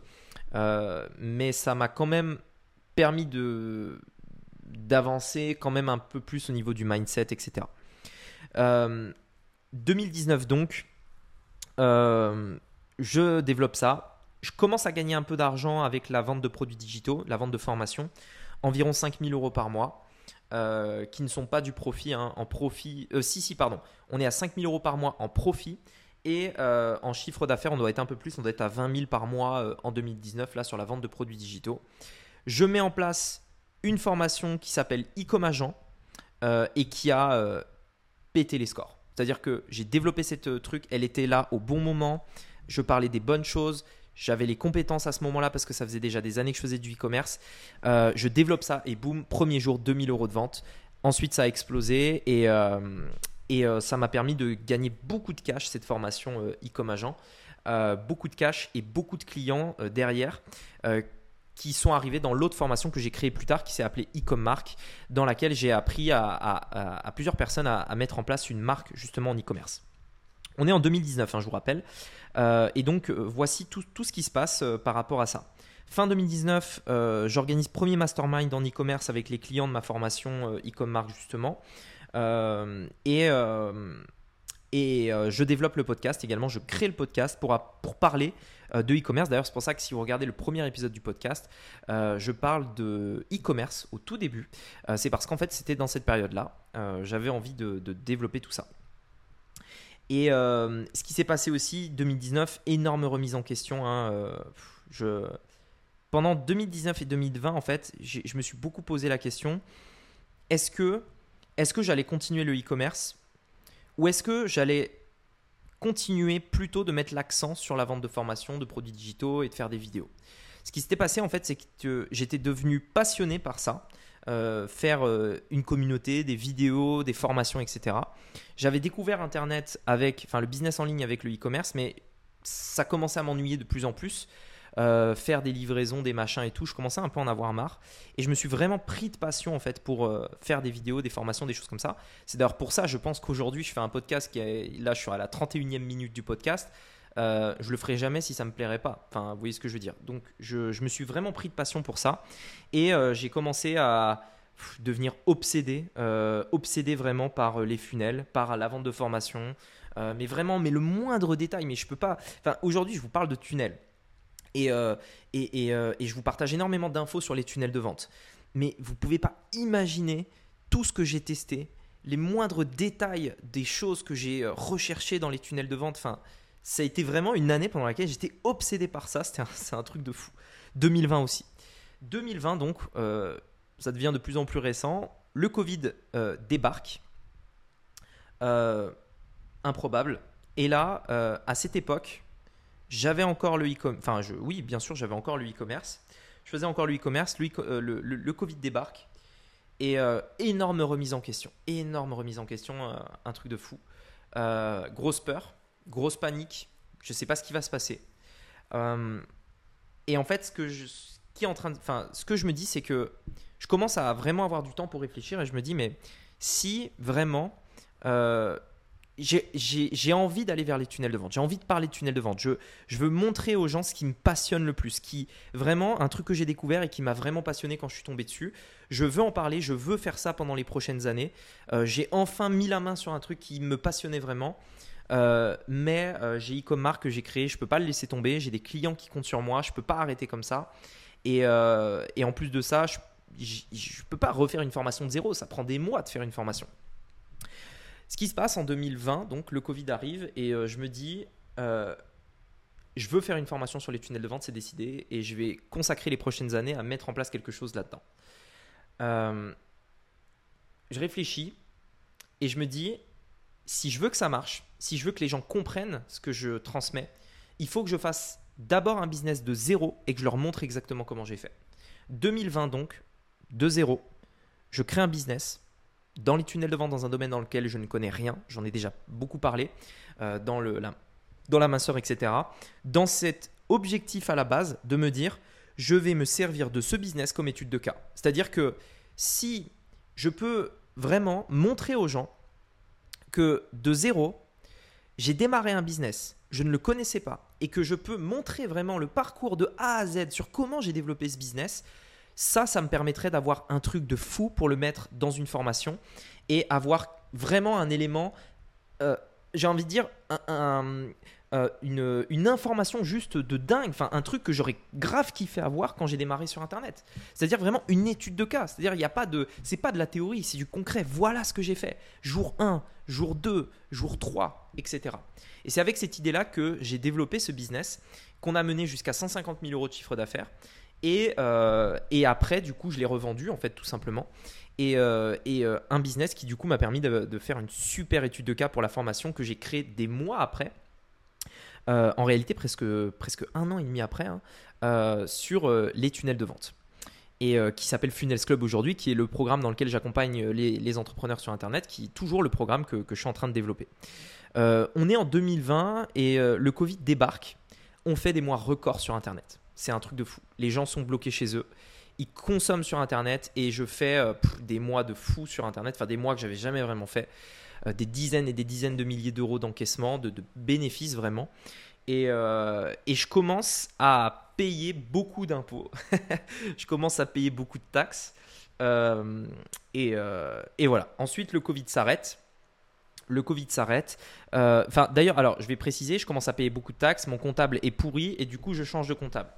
mais ça m'a quand même permis de d'avancer quand même un peu plus au niveau du mindset, etc. 2019 euh, donc, euh, je développe ça. Je commence à gagner un peu d'argent avec la vente de produits digitaux, la vente de formation, environ 5000 euros par mois. Euh, qui ne sont pas du profit. Hein. en profit, si, si, pardon. On est à 5000 euros par mois en profit. Et en chiffre d'affaires, on doit être un peu plus. On doit être à 20 000 par mois en 2019, là, sur la vente de produits digitaux. Je mets en place une formation qui s'appelle Ecom Agent euh, et qui a euh, pété les scores. C'est-à-dire que j'ai développé cette euh, truc, elle était là au bon moment, je parlais des bonnes choses, j'avais les compétences à ce moment-là parce que ça faisait déjà des années que je faisais du e-commerce. je développe ça et boum, premier jour, 2000 euros de vente. Ensuite, ça a explosé et, Et ça m'a permis de gagner beaucoup de cash, cette formation e-com agent. beaucoup de cash et beaucoup de clients derrière qui sont arrivés dans l'autre formation que j'ai créée plus tard qui s'est appelée e-com mark dans laquelle j'ai appris à, plusieurs personnes à, mettre en place une marque justement en e-commerce. On est en 2019, hein, je vous rappelle. et donc, voici tout, ce qui se passe par rapport à ça. Fin 2019, euh, j'organise premier mastermind en e-commerce avec les clients de ma formation euh, e-commerce justement. Euh, et je développe le podcast également. Je crée le podcast pour, pour parler de e-commerce. D'ailleurs, c'est pour ça que si vous regardez le premier épisode du podcast, je parle de e-commerce au tout début. c'est parce qu'en fait, c'était dans cette période-là. J'avais envie de, développer tout ça. Et ce qui s'est passé aussi, 2019, énorme remise en question. Hein, je, pendant 2019 et 2020, en fait, je me suis beaucoup posé la question est-ce que, est que j'allais continuer le e-commerce ou est-ce que j'allais continuer plutôt de mettre l'accent sur la vente de formation, de produits digitaux et de faire des vidéos? Ce qui s'était passé, en fait, c'est que j'étais devenu passionné par ça. Euh, faire euh, une communauté, des vidéos, des formations, etc. J'avais découvert Internet avec, enfin le business en ligne avec le e-commerce, mais ça commençait à m'ennuyer de plus en plus. Euh, faire des livraisons, des machins et tout. Je commençais un peu à en avoir marre. Et je me suis vraiment pris de passion en fait pour faire des vidéos, des formations, des choses comme ça. C'est d'ailleurs pour ça, je pense qu'aujourd'hui, je fais un podcast qui est. Là, je suis à la 31e minute du podcast. Euh, je le ferai jamais si ça me plairait pas. Enfin, vous voyez ce que je veux dire. Donc, je, me suis vraiment pris de passion pour ça. Et euh, j'ai commencé à devenir obsédé, obsédé vraiment par les funnels, par la vente de formation. mais vraiment, mais le moindre détail. Mais je peux pas. Enfin, aujourd'hui, je vous parle de tunnels. Euh, euh, et, je vous partage énormément d'infos sur les tunnels de vente. Mais vous pouvez pas imaginer tout ce que j'ai testé, les moindres détails des choses que j'ai euh, recherchées dans les tunnels de vente. Enfin, ça a été vraiment une année pendant laquelle j'étais obsédé par ça. C'est un, truc de fou. 2020 aussi. 2020, donc, ça devient de plus en plus récent. Le Covid débarque. improbable. Et là, à cette époque, j'avais encore le e-commerce. Enfin, oui, bien sûr, j'avais encore le e-commerce. Je faisais encore le e-commerce. Le, euh, le, Covid débarque. Et euh, énorme remise en question. Énorme remise en question. Euh, un truc de fou. grosse peur. Grosse panique. Je ne sais pas ce qui va se passer. et en fait, ce que je, qui est en train enfin, ce que je me dis, c'est que je commence à vraiment avoir du temps pour réfléchir et je me dis, mais si vraiment j'ai envie d'aller vers les tunnels de vente. J'ai envie de parler de tunnels de vente. Je, je, veux montrer aux gens ce qui me passionne le plus, qui vraiment un truc que j'ai découvert et qui m'a vraiment passionné quand je suis tombé dessus. Je veux en parler, je veux faire ça pendant les prochaines années. Euh, j'ai enfin mis la main sur un truc qui me passionnait vraiment. Euh, mais euh, j'ai e-com marque que j'ai créé, je peux pas le laisser tomber. J'ai des clients qui comptent sur moi, je peux pas arrêter comme ça. Et, et en plus de ça, je, je peux pas refaire une formation de zéro. Ça prend des mois de faire une formation. Ce qui se passe en 2020, donc le Covid arrive et euh, je me dis, euh, je veux faire une formation sur les tunnels de vente, c'est décidé, et je vais consacrer les prochaines années à mettre en place quelque chose là-dedans. Euh, je réfléchis et je me dis, si je veux que ça marche, si je veux que les gens comprennent ce que je transmets, il faut que je fasse d'abord un business de zéro et que je leur montre exactement comment j'ai fait. 2020 donc, de zéro, je crée un business dans les tunnels de vente dans un domaine dans lequel je ne connais rien, j'en ai déjà beaucoup parlé, euh, dans, le, la, dans la minceur, etc. Dans cet objectif à la base de me dire, je vais me servir de ce business comme étude de cas. C'est-à-dire que si je peux vraiment montrer aux gens que de zéro, j'ai démarré un business, je ne le connaissais pas, et que je peux montrer vraiment le parcours de A à Z sur comment j'ai développé ce business, ça, ça me permettrait d'avoir un truc de fou pour le mettre dans une formation et avoir vraiment un élément, euh, j'ai envie de dire, euh, une, information juste de dingue, enfin un truc que j'aurais grave kiffé avoir quand j'ai démarré sur Internet. C'est-à-dire vraiment une étude de cas. C'est-à-dire il n'y a pas de, c'est pas de la théorie, c'est du concret. Voilà ce que j'ai fait. Jour 1, jour 2, jour 3, etc. Et c'est avec cette idée-là que j'ai développé ce business qu'on a mené jusqu'à 150 000 euros de chiffre d'affaires et, euh, et après, du coup, je l'ai revendu, en fait, tout simplement. Et, euh, et un business qui, du coup, m'a permis de, faire une super étude de cas pour la formation que j'ai créée des mois après. En réalité, presque, presque un an et demi après, hein, sur les tunnels de vente. et qui s'appelle Funnels Club aujourd'hui, qui est le programme dans lequel j'accompagne les, entrepreneurs sur Internet, qui est toujours le programme que, que je suis en train de développer. on est en 2020 et le Covid débarque. On fait des mois records sur Internet. C'est un truc de fou. Les gens sont bloqués chez eux ils consomment sur Internet et je fais euh, des mois de fou sur Internet, enfin des mois que j'avais jamais vraiment fait, euh, des dizaines et des dizaines de milliers d'euros d'encaissement, de, bénéfices vraiment. Et, euh, et, je commence à payer beaucoup d'impôts, je commence à payer beaucoup de taxes. et, et voilà, ensuite le Covid s'arrête le Covid s'arrête. Euh, d'ailleurs, alors je vais préciser, je commence à payer beaucoup de taxes, mon comptable est pourri et du coup je change de comptable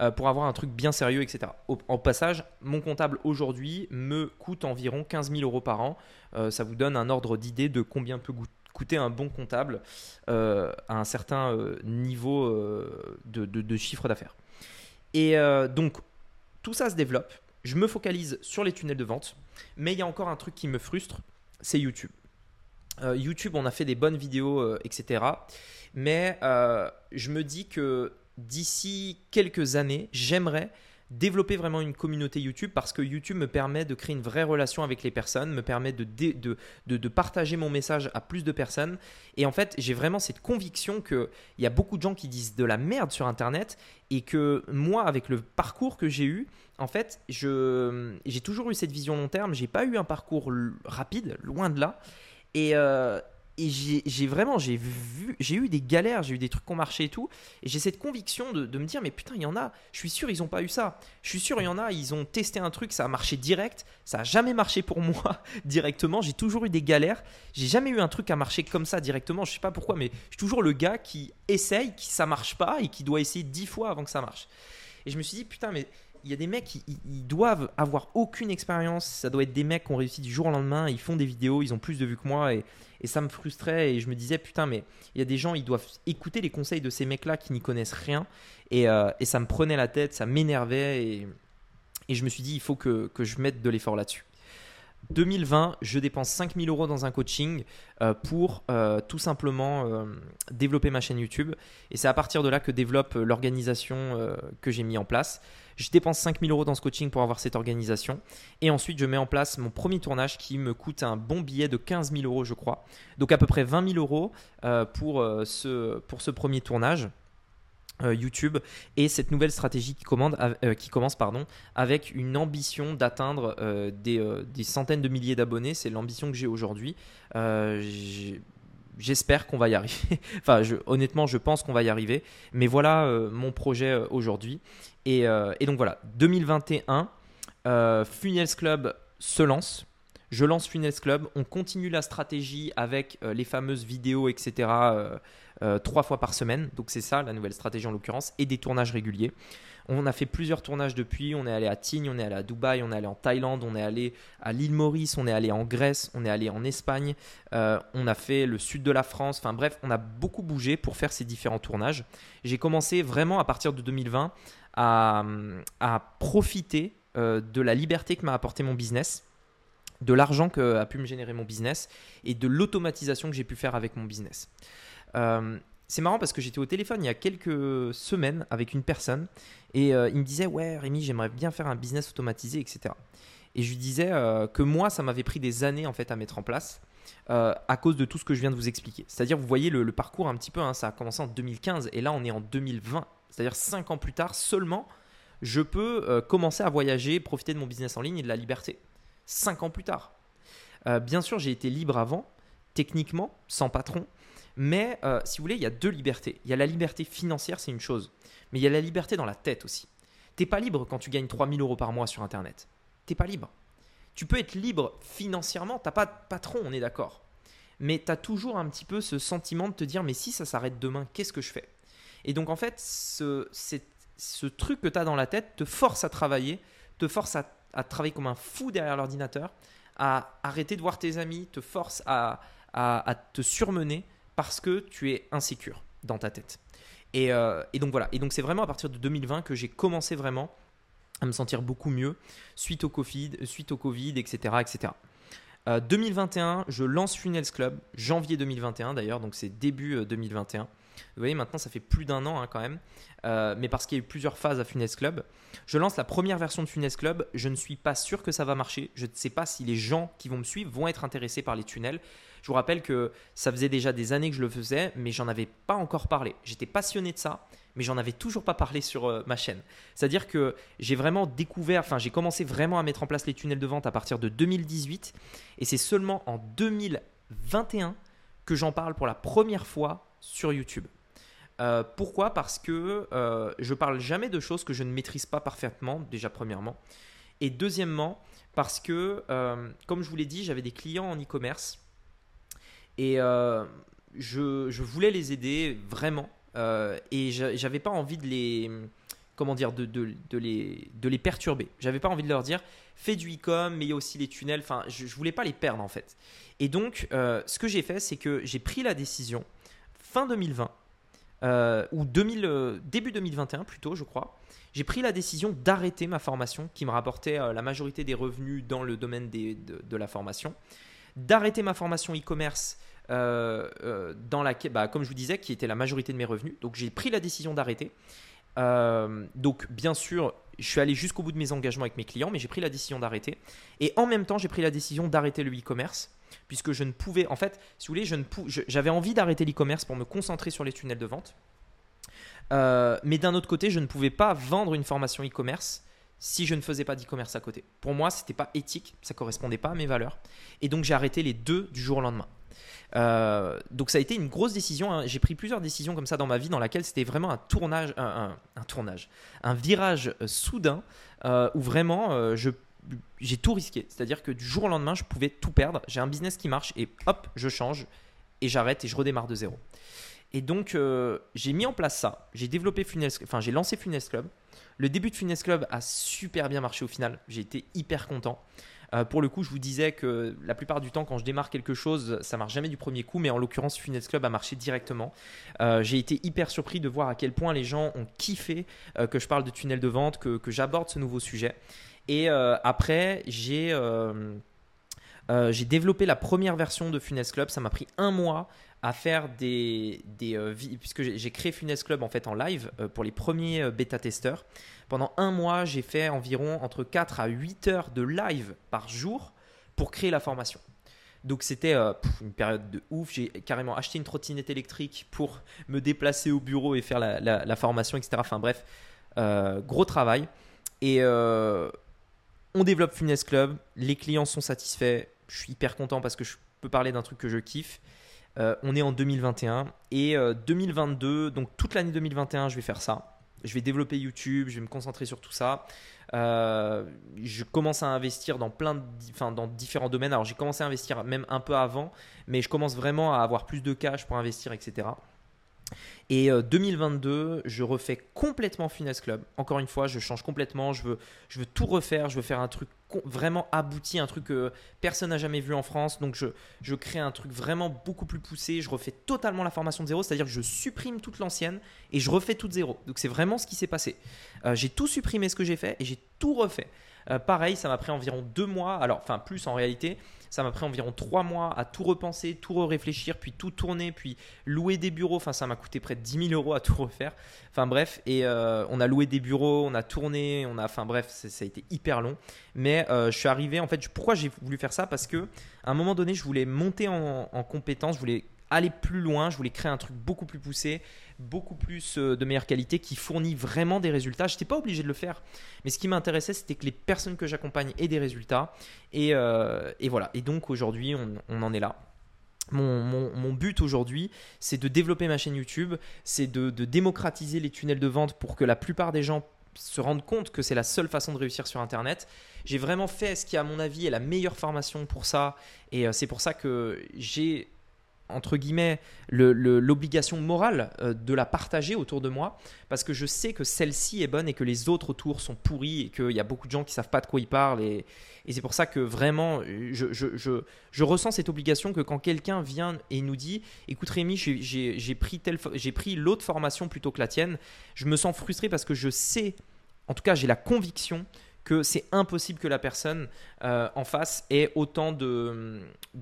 euh, pour avoir un truc bien sérieux, etc. en passage, mon comptable aujourd'hui me coûte environ 15 000 euros par an. Euh, ça vous donne un ordre d'idée de combien peut coûter un bon comptable à un certain niveau de, chiffre d'affaires. Et donc, tout ça se développe. Je me focalise sur les tunnels de vente, mais il y a encore un truc qui me frustre, c'est YouTube. Euh, YouTube, on a fait des bonnes vidéos, euh, etc. Mais euh, je me dis que d'ici quelques années, j'aimerais développer vraiment une communauté YouTube parce que YouTube me permet de créer une vraie relation avec les personnes, me permet de, partager mon message à plus de personnes. Et en fait, j'ai vraiment cette conviction qu'il y a beaucoup de gens qui disent de la merde sur Internet et que moi, avec le parcours que j'ai eu, en fait, j'ai toujours eu cette vision long terme. J'ai pas eu un parcours rapide, loin de là. Et, euh, j'ai vraiment j'ai vu j'ai eu des galères j'ai eu des trucs qui ont marché et tout. Et j'ai cette conviction de, de, me dire mais putain il y en a. Je suis sûr ils ont pas eu ça. Je suis sûr il y en a. Ils ont testé un truc ça a marché direct. Ça a jamais marché pour moi directement. J'ai toujours eu des galères. J'ai jamais eu un truc à marcher comme ça directement. Je sais pas pourquoi mais je suis toujours le gars qui essaye qui ça marche pas et qui doit essayer dix fois avant que ça marche. Et je me suis dit putain mais il y a des mecs qui doivent avoir aucune expérience. Ça doit être des mecs qui ont réussi du jour au lendemain. Ils font des vidéos, ils ont plus de vues que moi et, ça me frustrait. Et je me disais putain, mais il y a des gens, ils doivent écouter les conseils de ces mecs-là qui n'y connaissent rien. Et, euh, ça me prenait la tête, ça m'énervait et, je me suis dit il faut que, que je mette de l'effort là-dessus. 2020, je dépense 5000 euros dans un coaching euh, pour euh, tout simplement développer ma chaîne YouTube. Et c'est à partir de là que développe l'organisation que j'ai mis en place. Je dépense 5000 euros dans ce coaching pour avoir cette organisation. Et ensuite, je mets en place mon premier tournage qui me coûte un bon billet de 15 000 euros, je crois. Donc à peu près 20 000 euros euh, pour, euh, ce, pour ce premier tournage. Euh, YouTube et cette nouvelle stratégie qui, commence pardon, avec une ambition d'atteindre des, des, centaines de milliers d'abonnés. C'est l'ambition que j'ai aujourd'hui. J'espère qu'on va y arriver. enfin, honnêtement, je pense qu'on va y arriver. Mais voilà mon projet aujourd'hui. Euh, et, donc voilà, 2021, euh, Club se lance. Je lance Funnels Club. On continue la stratégie avec euh, les fameuses vidéos, etc. trois fois par semaine. Donc c'est ça la nouvelle stratégie en l'occurrence. Et des tournages réguliers. On a fait plusieurs tournages depuis. On est allé à Tignes, on est allé à Dubaï, on est allé en Thaïlande, on est allé à l'île Maurice, on est allé en Grèce, on est allé en Espagne. on a fait le sud de la France. Enfin bref, on a beaucoup bougé pour faire ces différents tournages. J'ai commencé vraiment à partir de 2020 à, profiter euh, de la liberté que m'a apporté mon business, de l'argent que a pu me générer mon business et de l'automatisation que j'ai pu faire avec mon business. Euh, c'est marrant parce que j'étais au téléphone il y a quelques semaines avec une personne et euh, il me disait ouais Rémi j'aimerais bien faire un business automatisé etc. Et je lui disais que moi ça m'avait pris des années en fait à mettre en place à cause de tout ce que je viens de vous expliquer. C'est-à-dire vous voyez le, parcours un petit peu, hein, ça a commencé en 2015 et là on est en 2020 c'est-à-dire 5 ans plus tard seulement, je peux euh, commencer à voyager, profiter de mon business en ligne et de la liberté. 5 ans plus tard. Euh, bien sûr, j'ai été libre avant, techniquement, sans patron. Mais euh, si vous voulez, il y a deux libertés. Il y a la liberté financière, c'est une chose. Mais il y a la liberté dans la tête aussi. T'es pas libre quand tu gagnes 3000 euros par mois sur Internet. T'es pas libre. Tu peux être libre financièrement, t'as pas de patron, on est d'accord. Mais tu as toujours un petit peu ce sentiment de te dire, mais si ça s'arrête demain, qu'est-ce que je fais? Et donc en fait, ce, truc que tu as dans la tête te force à travailler, te force à, travailler comme un fou derrière l'ordinateur, à arrêter de voir tes amis, te force à, te surmener parce que tu es insécure dans ta tête. Et, euh, donc voilà, et donc c'est vraiment à partir de 2020 que j'ai commencé vraiment à me sentir beaucoup mieux suite au Covid, suite au COVID etc. etc. 2021, je lance Funnels Club, janvier 2021 d'ailleurs, donc c'est début 2021. Vous voyez, maintenant, ça fait plus d'un an hein, quand même. Euh, mais parce qu'il y a eu plusieurs phases à Funès Club. Je lance la première version de Funès Club. Je ne suis pas sûr que ça va marcher. Je ne sais pas si les gens qui vont me suivre vont être intéressés par les tunnels. Je vous rappelle que ça faisait déjà des années que je le faisais, mais j'en avais pas encore parlé. J'étais passionné de ça, mais j'en avais toujours pas parlé sur euh, ma chaîne. C'est-à-dire que j'ai vraiment découvert, enfin j'ai commencé vraiment à mettre en place les tunnels de vente à partir de 2018, et c'est seulement en 2021 que j'en parle pour la première fois sur YouTube. Euh, pourquoi? Parce que euh, je parle jamais de choses que je ne maîtrise pas parfaitement, déjà premièrement. Et deuxièmement, parce que, euh, comme je vous l'ai dit, j'avais des clients en e-commerce et je, voulais les aider vraiment. et j'avais pas envie de les, comment dire, de, de, les, de les perturber. J'avais pas envie de leur dire fais du e-com, mais il y a aussi les tunnels. Enfin, je, ne voulais pas les perdre en fait. Et donc, ce que j'ai fait, c'est que j'ai pris la décision fin 2020 euh, ou 2000, euh, début 2021 plutôt, je crois, j'ai pris la décision d'arrêter ma formation qui me rapportait euh, la majorité des revenus dans le domaine de, la formation, d'arrêter ma formation e-commerce dans laquelle, bah, comme je vous disais, qui était la majorité de mes revenus. Donc j'ai pris la décision d'arrêter. donc bien sûr, je suis allé jusqu'au bout de mes engagements avec mes clients, mais j'ai pris la décision d'arrêter. Et en même temps, j'ai pris la décision d'arrêter le e-commerce puisque je ne pouvais, en fait, si vous voulez, j'avais envie d'arrêter l'e-commerce pour me concentrer sur les tunnels de vente. Euh, mais d'un autre côté, je ne pouvais pas vendre une formation e-commerce si je ne faisais pas d'e-commerce à côté. Pour moi, ce n'était pas éthique, ça correspondait pas à mes valeurs. Et donc, j'ai arrêté les deux du jour au lendemain. Euh, donc ça a été une grosse décision. Hein. J'ai pris plusieurs décisions comme ça dans ma vie, dans laquelle c'était vraiment un tournage, un, tournage, un virage euh, soudain où vraiment j'ai tout risqué. C'est-à-dire que du jour au lendemain, je pouvais tout perdre. J'ai un business qui marche et hop, je change et j'arrête et je redémarre de zéro. Et donc, euh, j'ai mis en place ça. J'ai développé Funest, enfin, j'ai lancé Funest Club. Le début de Funest Club a super bien marché au final. J'ai été hyper content. Euh, pour le coup, je vous disais que la plupart du temps, quand je démarre quelque chose, ça marche jamais du premier coup, mais en l'occurrence, Funest Club a marché directement. Euh, j'ai été hyper surpris de voir à quel point les gens ont kiffé que je parle de tunnel de vente, que, j'aborde ce nouveau sujet. Et euh, après, j'ai euh, euh, j'ai développé la première version de Funest Club. Ça m'a pris un mois à faire des, des puisque j'ai créé Funest Club en fait en live pour les premiers bêta testeurs. Pendant un mois, j'ai fait environ entre 4 à 8 heures de live par jour pour créer la formation. Donc c'était une période de ouf. J'ai carrément acheté une trottinette électrique pour me déplacer au bureau et faire la, la, formation, etc. Enfin bref, gros travail. Et, on développe Funest Club, les clients sont satisfaits, je suis hyper content parce que je peux parler d'un truc que je kiffe. Euh, on est en 2021 et 2022, euh, donc toute l'année 2021, je vais faire ça. Je vais développer YouTube, je vais me concentrer sur tout ça. Euh, je commence à investir dans plein de, dans différents domaines. Alors j'ai commencé à investir même un peu avant, mais je commence vraiment à avoir plus de cash pour investir, etc. Et 2022, euh, je refais complètement Finesse Club. Encore une fois, je change complètement. Je veux, tout refaire. Je veux faire un truc vraiment abouti, un truc que personne n'a jamais vu en France. Donc, je, crée un truc vraiment beaucoup plus poussé. Je refais totalement la formation de zéro, c'est-à-dire que je supprime toute l'ancienne et je refais toute zéro. Donc, c'est vraiment ce qui s'est passé. Euh, j'ai tout supprimé ce que j'ai fait et j'ai tout refait. Euh, pareil, ça m'a pris environ deux mois, alors enfin plus en réalité, ça m'a pris environ trois mois à tout repenser, tout réfléchir, puis tout tourner, puis louer des bureaux. Enfin, ça m'a coûté près de 10 000 euros à tout refaire. Enfin bref, et euh, on a loué des bureaux, on a tourné, on a, enfin bref, ça a été hyper long. Mais euh, je suis arrivé, en fait, pourquoi j'ai voulu faire ça? Parce que à un moment donné, je voulais monter en, en compétence, je voulais aller plus loin, je voulais créer un truc beaucoup plus poussé, beaucoup plus euh, de meilleure qualité, qui fournit vraiment des résultats. Je n'étais pas obligé de le faire, mais ce qui m'intéressait, c'était que les personnes que j'accompagne aient des résultats. Et, euh, voilà. Et donc aujourd'hui, on, en est là. Mon, but aujourd'hui, c'est de développer ma chaîne YouTube, c'est de, démocratiser les tunnels de vente pour que la plupart des gens se rendent compte que c'est la seule façon de réussir sur Internet. J'ai vraiment fait ce qui, à mon avis, est la meilleure formation pour ça. Et euh, c'est pour ça que j'ai entre guillemets l'obligation morale euh, de la partager autour de moi parce que je sais que celle-ci est bonne et que les autres autour sont pourris et qu'il y a beaucoup de gens qui savent pas de quoi ils parlent et, c'est pour ça que vraiment je, ressens cette obligation que quand quelqu'un vient et nous dit écoute Rémi j'ai pris, pris l'autre formation plutôt que la tienne je me sens frustré parce que je sais en tout cas j'ai la conviction que c'est impossible que la personne euh, en face ait autant de,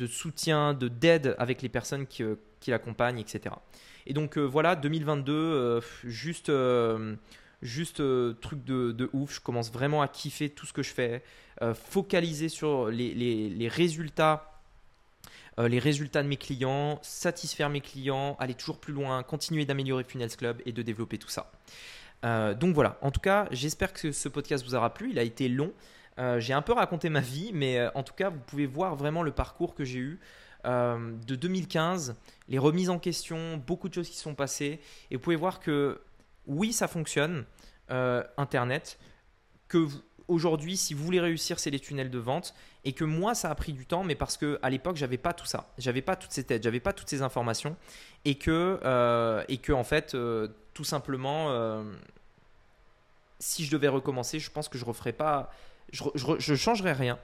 soutien, de d'aide avec les personnes qui, qui l'accompagne, etc. Et donc voilà, 2022, juste juste truc de, ouf. Je commence vraiment à kiffer tout ce que je fais, focaliser sur les, résultats. les résultats de mes clients, satisfaire mes clients, aller toujours plus loin, continuer d'améliorer Funnels Club et de développer tout ça. Donc voilà, en tout cas, j'espère que ce podcast vous aura plu. Il a été long. j'ai un peu raconté ma vie, mais en tout cas, vous pouvez voir vraiment le parcours que j'ai eu. de 2015, les remises en question, beaucoup de choses qui sont passées. Et vous pouvez voir que oui, ça fonctionne, euh, Internet, que aujourd'hui, si vous voulez réussir, c'est les tunnels de vente. Et que moi, ça a pris du temps, mais parce que à l'époque, j'avais pas tout ça. J'avais pas toutes ces têtes, j'avais pas toutes ces informations. Et que, euh, et que en fait, euh, tout simplement, si je devais recommencer, je pense que je referais pas. Je, je, changerais rien.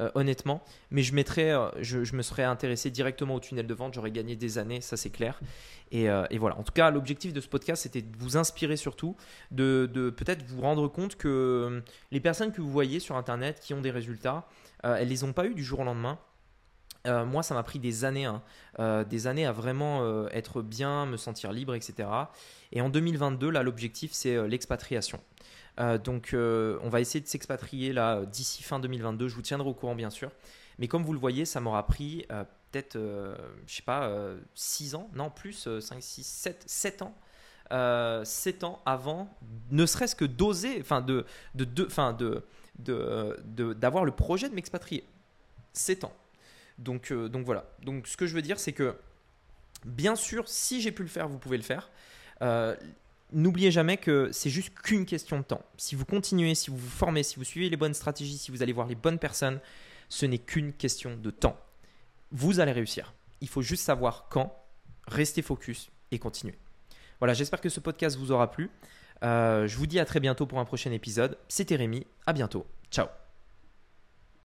Euh, honnêtement. Mais je, euh, je, me serais intéressé directement au tunnel de vente, j'aurais gagné des années, ça c'est clair. Euh, et, voilà, en tout cas, l'objectif de ce podcast, c'était de vous inspirer surtout, de, peut-être vous rendre compte que les personnes que vous voyez sur Internet qui ont des résultats, elles les ont pas eu du jour au lendemain. Moi, ça m'a pris des années, hein. des années à vraiment être bien, me sentir libre, etc. Et en 2022, là, l'objectif, c'est l'expatriation. Euh, donc, euh, on va essayer de s'expatrier là d'ici fin 2022. Je vous tiendrai au courant, bien sûr. Mais comme vous le voyez, ça m'aura pris euh, peut-être, je sais pas, 6 ans, non plus, 5, 6, 7, 7 ans. 7 ans avant, ne serait-ce que d'oser, enfin de, de, de, de, d'avoir le projet de m'expatrier. 7 ans. Donc, donc voilà. Donc ce que je veux dire, c'est que bien sûr, si j'ai pu le faire, vous pouvez le faire n'oubliez jamais que c'est juste qu'une question de temps. Si vous continuez, si vous vous formez, si vous suivez les bonnes stratégies, si vous allez voir les bonnes personnes, ce n'est qu'une question de temps. Vous allez réussir. Il faut juste savoir quand, rester focus et continuer. Voilà, j'espère que ce podcast vous aura plu. Euh, je vous dis à très bientôt pour un prochain épisode. C'était Rémi, à bientôt. Ciao